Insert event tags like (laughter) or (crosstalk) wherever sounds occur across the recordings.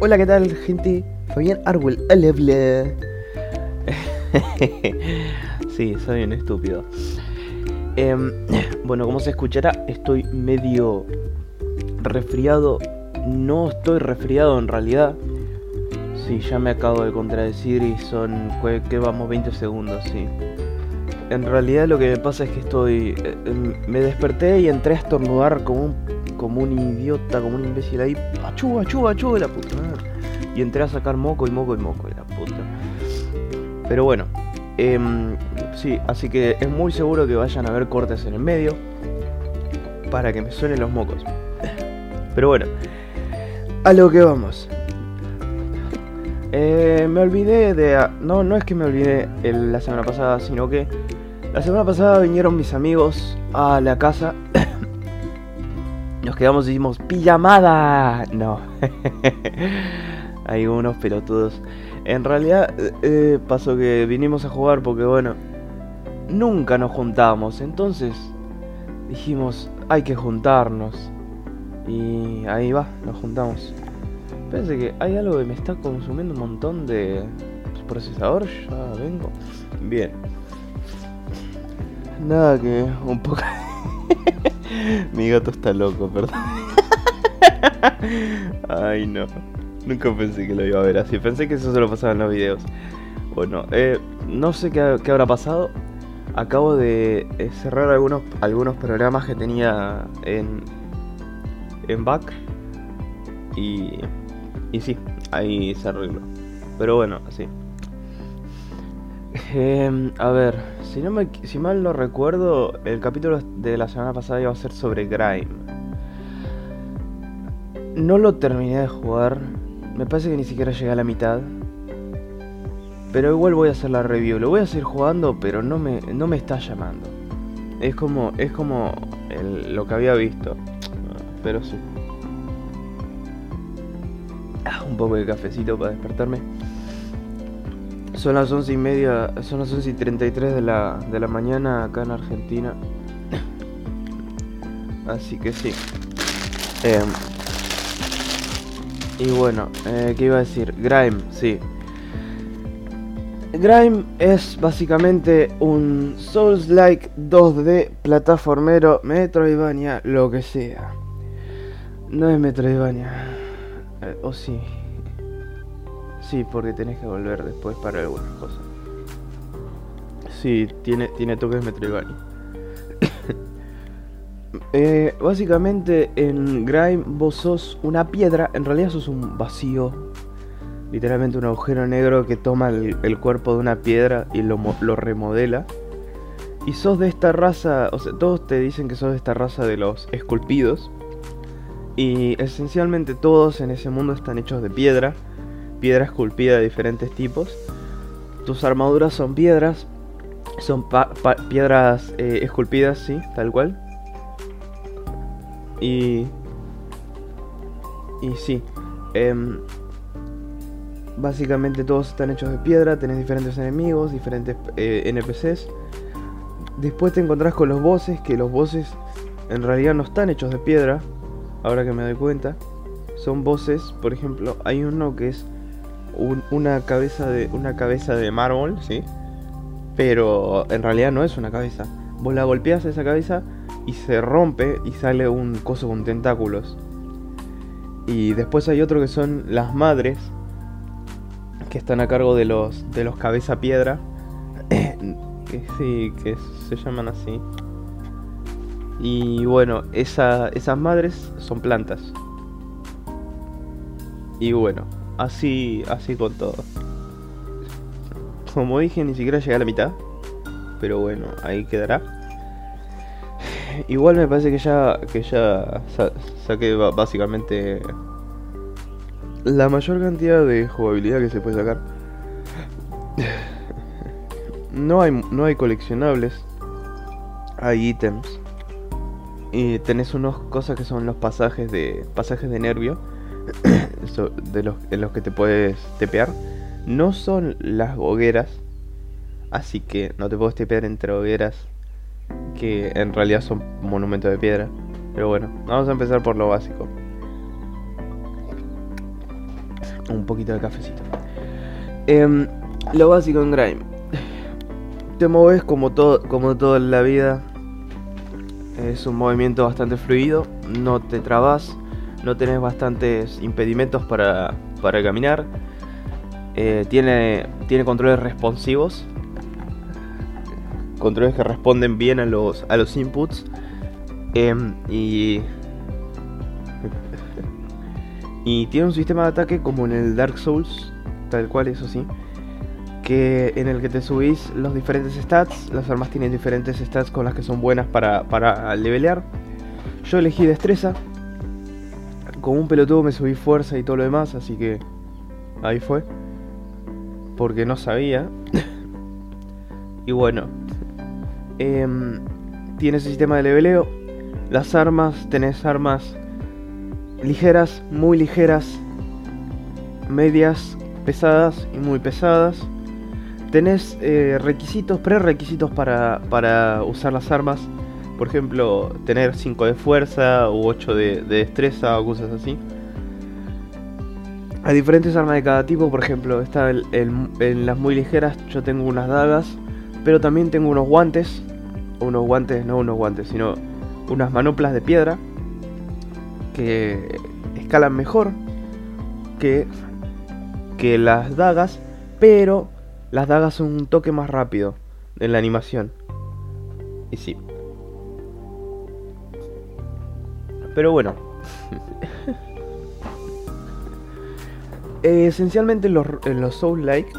Hola, ¿qué tal, gente? Fabián Arwell al habla. sí, soy un estúpido. Em, bueno, como se escuchará, estoy medio resfriado. No estoy resfriado en realidad. Sí, ya me acabo de contradecir y son. que vamos 20 segundos, sí. En realidad lo que me pasa es que estoy. eh, em, me desperté y entré a estornudar como un, como un idiota, como un imbécil ahí. Achú, achú, achú de la puta. Y entré a sacar moco y moco y moco de la puta. Pero bueno. em, sí, así que es muy seguro que vayan a haber cortes en el medio. Para que me suenen los mocos. Pero bueno. A lo que vamos. Eh, me olvidé de... No, no es que me olvidé la semana pasada, sino que la semana pasada vinieron mis amigos a la casa. Nos quedamos y dijimos, pijamada. No. (laughs) Hay unos pelotudos. En realidad eh, eh, pasó que vinimos a jugar porque, bueno, nunca nos juntábamos. Entonces dijimos, hay que juntarnos. Y ahí va, nos juntamos. Pensé que hay algo que me está consumiendo un montón de procesador. Ya vengo. Bien. Nada que un poco. (laughs) Mi gato está loco, perdón. (laughs) Ay, no. Nunca pensé que lo iba a ver así. Pensé que eso se lo pasaba en los videos. Bueno, eh, no sé qué, habrá pasado. Acabo de eh, cerrar algunos, algunos programas que tenía en, en back. Y, y sí, ahí se arregló. Pero bueno, así. Em, a ver, si, no me, si mal no recuerdo, el capítulo de la semana pasada iba a ser sobre Grime. No lo terminé de jugar, me parece que ni siquiera llegué a la mitad. Pero igual voy a hacer la review, lo voy a seguir jugando, pero no me, no me está llamando. Es como, es como lo que había visto. Pero sí. Ah, un poco de cafecito para despertarme. Son las once y media, son las once y 33 de la, de la mañana acá en Argentina. Así que sí. Em, y bueno, eh, ¿qué iba a decir? Grime, sí. Grime es básicamente un Souls-like 2D, plataformero, Metroidvania, lo que sea. No es Metroidvania. Eh, o sí. Sí, porque tenés que volver después para algunas cosas. Sí, tiene, tiene toques Metroidvania. (coughs) Eh, básicamente en Grime vos sos una piedra, en realidad sos un vacío, literalmente un agujero negro que toma el, cuerpo de una piedra y lo remodela. Y sos de esta raza, o sea, todos te dicen que sos de esta raza de los esculpidos. Y esencialmente todos en ese mundo están hechos de piedra, piedra esculpida de diferentes tipos. Tus armaduras son piedras, son piedras eh, esculpidas, sí, tal cual. Y. Y sí. em, básicamente todos están hechos de piedra, tenés diferentes enemigos, diferentes eh, NPCs. Después te encontrás con los bosses, que los bosses en realidad no están hechos de piedra, ahora que me doy cuenta. Son bosses, por ejemplo, hay uno que es un- una cabeza de una cabeza de mármol, ¿sí? Pero en realidad no es una cabeza. Vos la golpeas a esa cabeza y se rompe y sale un coso con tentáculos. Y después hay otro que son las madres que están a cargo de los de los cabeza piedra. (clears throat) que sí, que se llaman así. Y bueno, esa- esas madres son plantas. Y bueno, así así con todo. Como dije, ni siquiera llegué a la mitad. Pero bueno, ahí quedará. Igual me parece que ya que ya sa- saqué básicamente la mayor cantidad de jugabilidad que se puede sacar. No hay no hay coleccionables. Hay ítems. Y tenés unos cosas que son los pasajes de pasajes de nervio de los en los que te puedes tepear. No son las hogueras, así que no te puedes tepear entre hogueras que en realidad son monumentos de piedra. Pero bueno, vamos a empezar por lo básico. un poquito de cafecito. Em, lo básico en Grime. Te mueves como todo, como todo en la vida. Es un movimiento bastante fluido. No te trabas. No tenés bastantes impedimentos para, para caminar. Eh, tiene, tiene controles responsivos. Controles que responden bien a los, a los inputs. Em, y (laughs) y tiene un sistema de ataque como en el Dark Souls, tal cual, eso sí. Que en el que te subís los diferentes stats. Las armas tienen diferentes stats con las que son buenas para, para levelear. Yo elegí destreza. Con un pelotudo me subí fuerza y todo lo demás, así que ahí fue. Porque no sabía. (coughs) y bueno. Em, tiene sistema de leveleo. Las armas, tenés armas ligeras, muy ligeras, medias, pesadas y muy pesadas. Tenés eh, requisitos, prerequisitos para, para usar las armas. Por ejemplo, tener 5 de fuerza u 8 de, destreza o cosas así. Hay diferentes armas de cada tipo, por ejemplo, está en las muy ligeras yo tengo unas dagas, pero también tengo unos guantes, unos guantes, no unos guantes, sino unas manoplas de piedra que escalan mejor que, que las dagas, pero las dagas son un toque más rápido en la animación. Y sí. Pero bueno. Esencialmente en los, en los Soul-like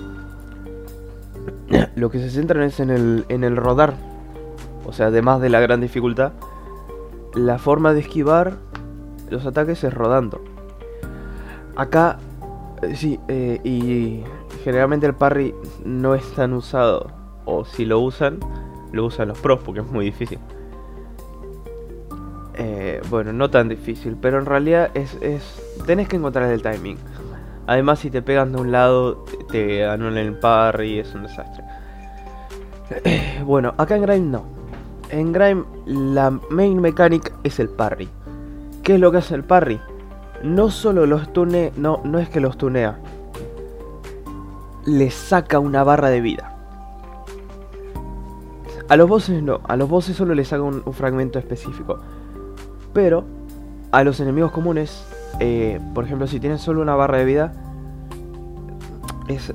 lo que se centran es en el, en el rodar. O sea, además de la gran dificultad, la forma de esquivar los ataques es rodando. Acá, eh, sí, eh, y generalmente el parry no es tan usado. O si lo usan, lo usan los pros porque es muy difícil. Bueno, no tan difícil, pero en realidad es, es... Tenés que encontrar el timing. Además, si te pegan de un lado, te anulan el parry, es un desastre. (clears throat) bueno, acá en Grime no. En Grime la main mechanic es el parry. ¿Qué es lo que hace el parry? No solo los tunea, no, no es que los tunea. Le saca una barra de vida. A los bosses no, a los bosses solo les saca un, fragmento específico. Pero a los enemigos comunes, eh, por ejemplo, si tienen solo una barra de vida,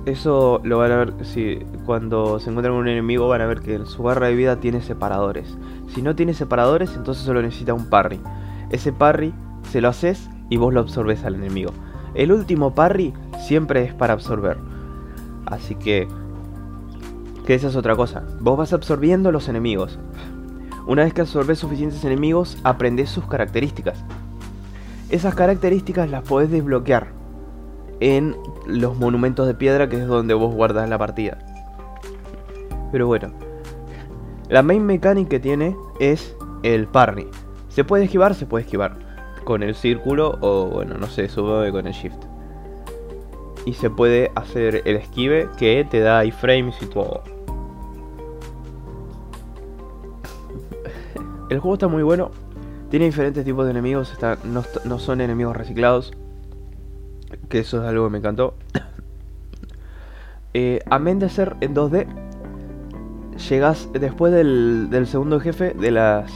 eso lo van a ver si cuando se encuentran con un enemigo van a ver que su barra de vida tiene separadores. Si no tiene separadores, entonces solo necesita un parry. Ese parry se lo haces y vos lo absorbes al enemigo. El último parry siempre es para absorber. Así que... Que esa es otra cosa. Vos vas absorbiendo los enemigos. Una vez que absorbes suficientes enemigos, aprendes sus características. Esas características las podés desbloquear en los monumentos de piedra, que es donde vos guardas la partida. Pero bueno, la main mechanic que tiene es el parry. ¿Se puede esquivar? Se puede esquivar. Con el círculo o, bueno, no sé, sube con el shift. Y se puede hacer el esquive que te da iframes y todo. El juego está muy bueno. Tiene diferentes tipos de enemigos. No, son enemigos reciclados. Que eso es algo que me encantó. (coughs) eh, amén de ser en 2D. Llegas después del, segundo jefe de las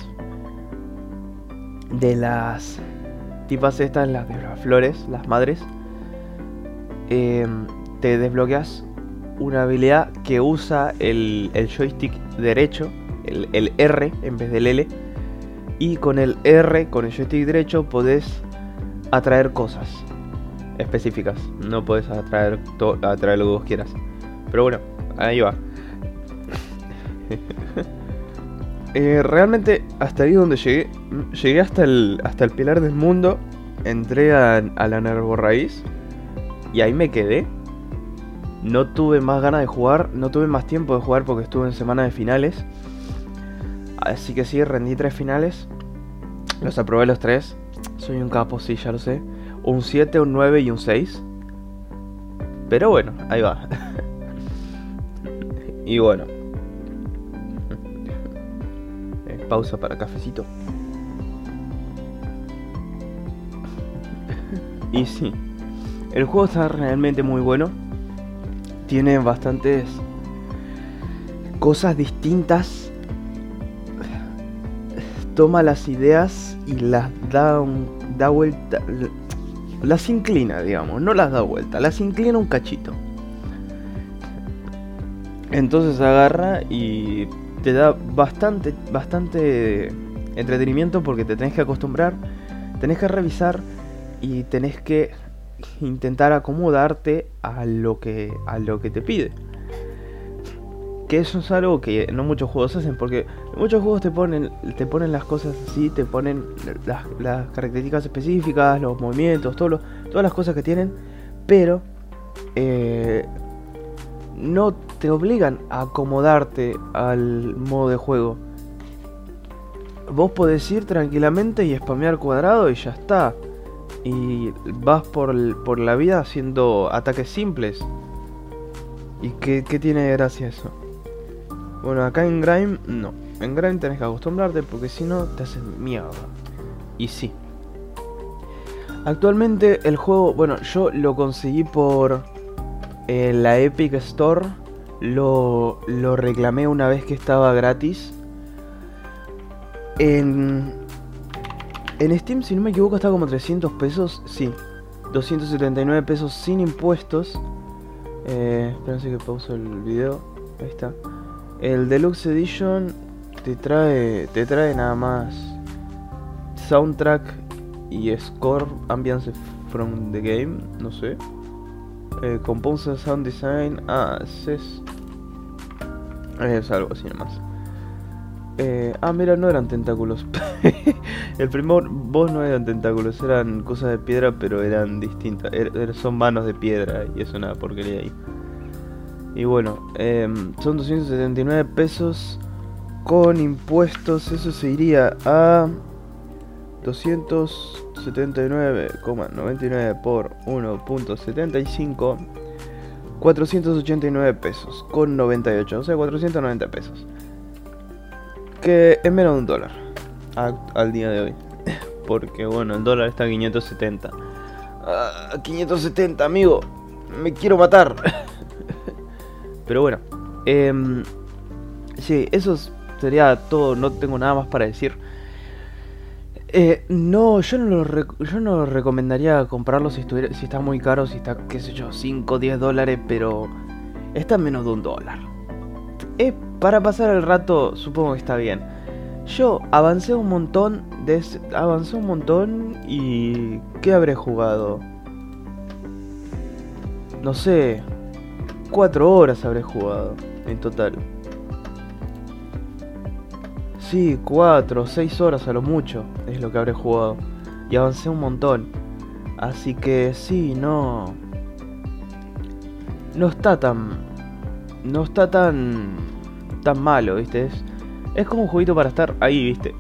de las tipas estas, las de las flores, las madres, em, te desbloqueas una habilidad que usa el, joystick derecho, el, R en vez del L, y con el R, con el joystick derecho, podés atraer cosas específicas. No podés atraer, atraer lo que vos quieras. Pero bueno, ahí va. (laughs) Eh, realmente hasta ahí donde llegué, llegué hasta el, hasta el pilar del mundo, entré a, la Nervo Raíz y ahí me quedé. No tuve más ganas de jugar, no tuve más tiempo de jugar porque estuve en semana de finales. Así que sí, rendí tres finales. Los aprobé los tres. Soy un capo, sí, ya lo sé. Un 7, un 9 y un 6. Pero bueno, ahí va. (laughs) y bueno, pausa para cafecito. y sí, El juego está realmente muy bueno. Tiene bastantes cosas distintas. Toma las ideas y las da, da vuelta. Las inclina, digamos. No las da vuelta. Las inclina un cachito. Entonces agarra y te da bastante, bastante entretenimiento porque te tenés que acostumbrar, tenés que revisar y tenés que intentar acomodarte a lo que, a lo que te pide. Que eso es algo que no muchos juegos hacen, porque muchos juegos te ponen, te ponen las cosas así, te ponen las, características específicas, los movimientos, todo todas las cosas que tienen, pero eh, no te obligan a acomodarte al modo de juego. Vos podés ir tranquilamente y spamear cuadrado y ya está. Y vas por, por la vida haciendo ataques simples. ¿Y qué, tiene de gracia eso? Bueno, acá en Grime no. En Grime tenés que acostumbrarte porque si no te haces mierda. Y sí. Actualmente el juego, bueno, yo lo conseguí por en la Epic Store lo, lo reclamé una vez que estaba gratis. En, en Steam, si no me equivoco, está como 300 pesos. Sí, 279 pesos sin impuestos. Eh, espérense que pauso el video. Ahí está. El Deluxe Edition te trae, te trae nada más soundtrack y score ambience from the game. No sé. Eh, compose Sound Design. Ah, es. Es algo así nomás. Eh, ah, mira, no eran tentáculos. (laughs) el primer boss no eran tentáculos, eran cosas de piedra, pero eran distintas. Er, er, son manos de piedra y es una porquería ahí. Y bueno, em, son 279 pesos con impuestos. Eso se iría a 200. 79,99 por 1.75 489 pesos con 98 o sea 490 pesos. Que es menos de un dólar al día de hoy. (laughs) Porque bueno el dólar está a 570 570 amigo. Me quiero matar (laughs) pero bueno eh, sí eso sería todo no tengo nada más para decir eh, no, yo no, lo yo no recomendaría comprarlo si, estuviera, si está muy caro, si está, qué sé yo, 5 o 10 dólares, pero está menos de un dólar. Eh, para pasar el rato, supongo que está bien. Yo avancé un montón, de avancé un montón y... ¿Qué habré jugado? No sé, 4 horas habré jugado en total. Sí, 4 o 6 horas a lo mucho es lo que habré jugado. Y avancé un montón. Así que sí, no... No está tan... No está tan... Tan malo, ¿viste? Es, es como un jueguito para estar ahí, ¿viste?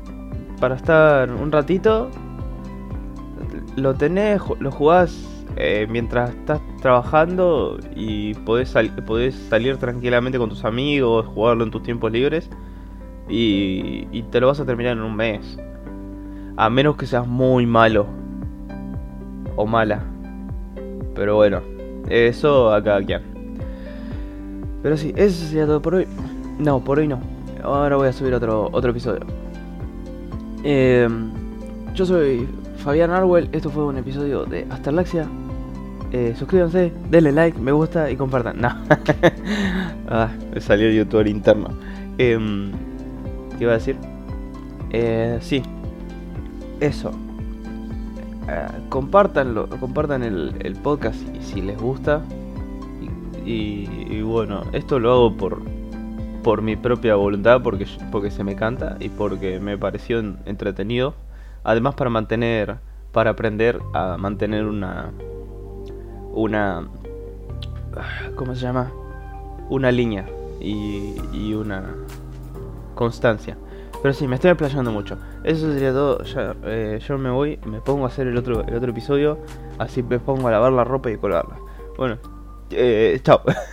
Para estar un ratito. Lo tenés, lo jugás eh, mientras estás trabajando y podés, podés salir tranquilamente con tus amigos, jugarlo en tus tiempos libres y, te lo vas a terminar en un mes. A menos que seas muy malo o mala. Pero bueno, eso a cada quien. Pero sí, eso sería todo por hoy. No, por hoy no. Ahora voy a subir otro, otro episodio. Em, yo soy Fabián Arwell. Esto fue un episodio de Asterlaxia. Eh, suscríbanse, denle like, me gusta y compartan. No. (laughs) ah, me salió el youtuber interno. Eh, ¿Qué iba a decir? Eh, sí. Eso. Eh, compartanlo, compartan el, podcast si, les gusta. Y, bueno, esto lo hago por, por mi propia voluntad, porque, porque se me canta y porque me pareció entretenido. Además para mantener, para aprender a mantener una, una, ¿cómo se llama? Una línea y, y una constancia. Pero sí, me estoy explayando mucho. Eso sería todo. Ya, eh, yo me voy, me pongo a hacer el otro, el otro episodio. Así me pongo a lavar la ropa y colgarla. Bueno, eh, chao. (laughs)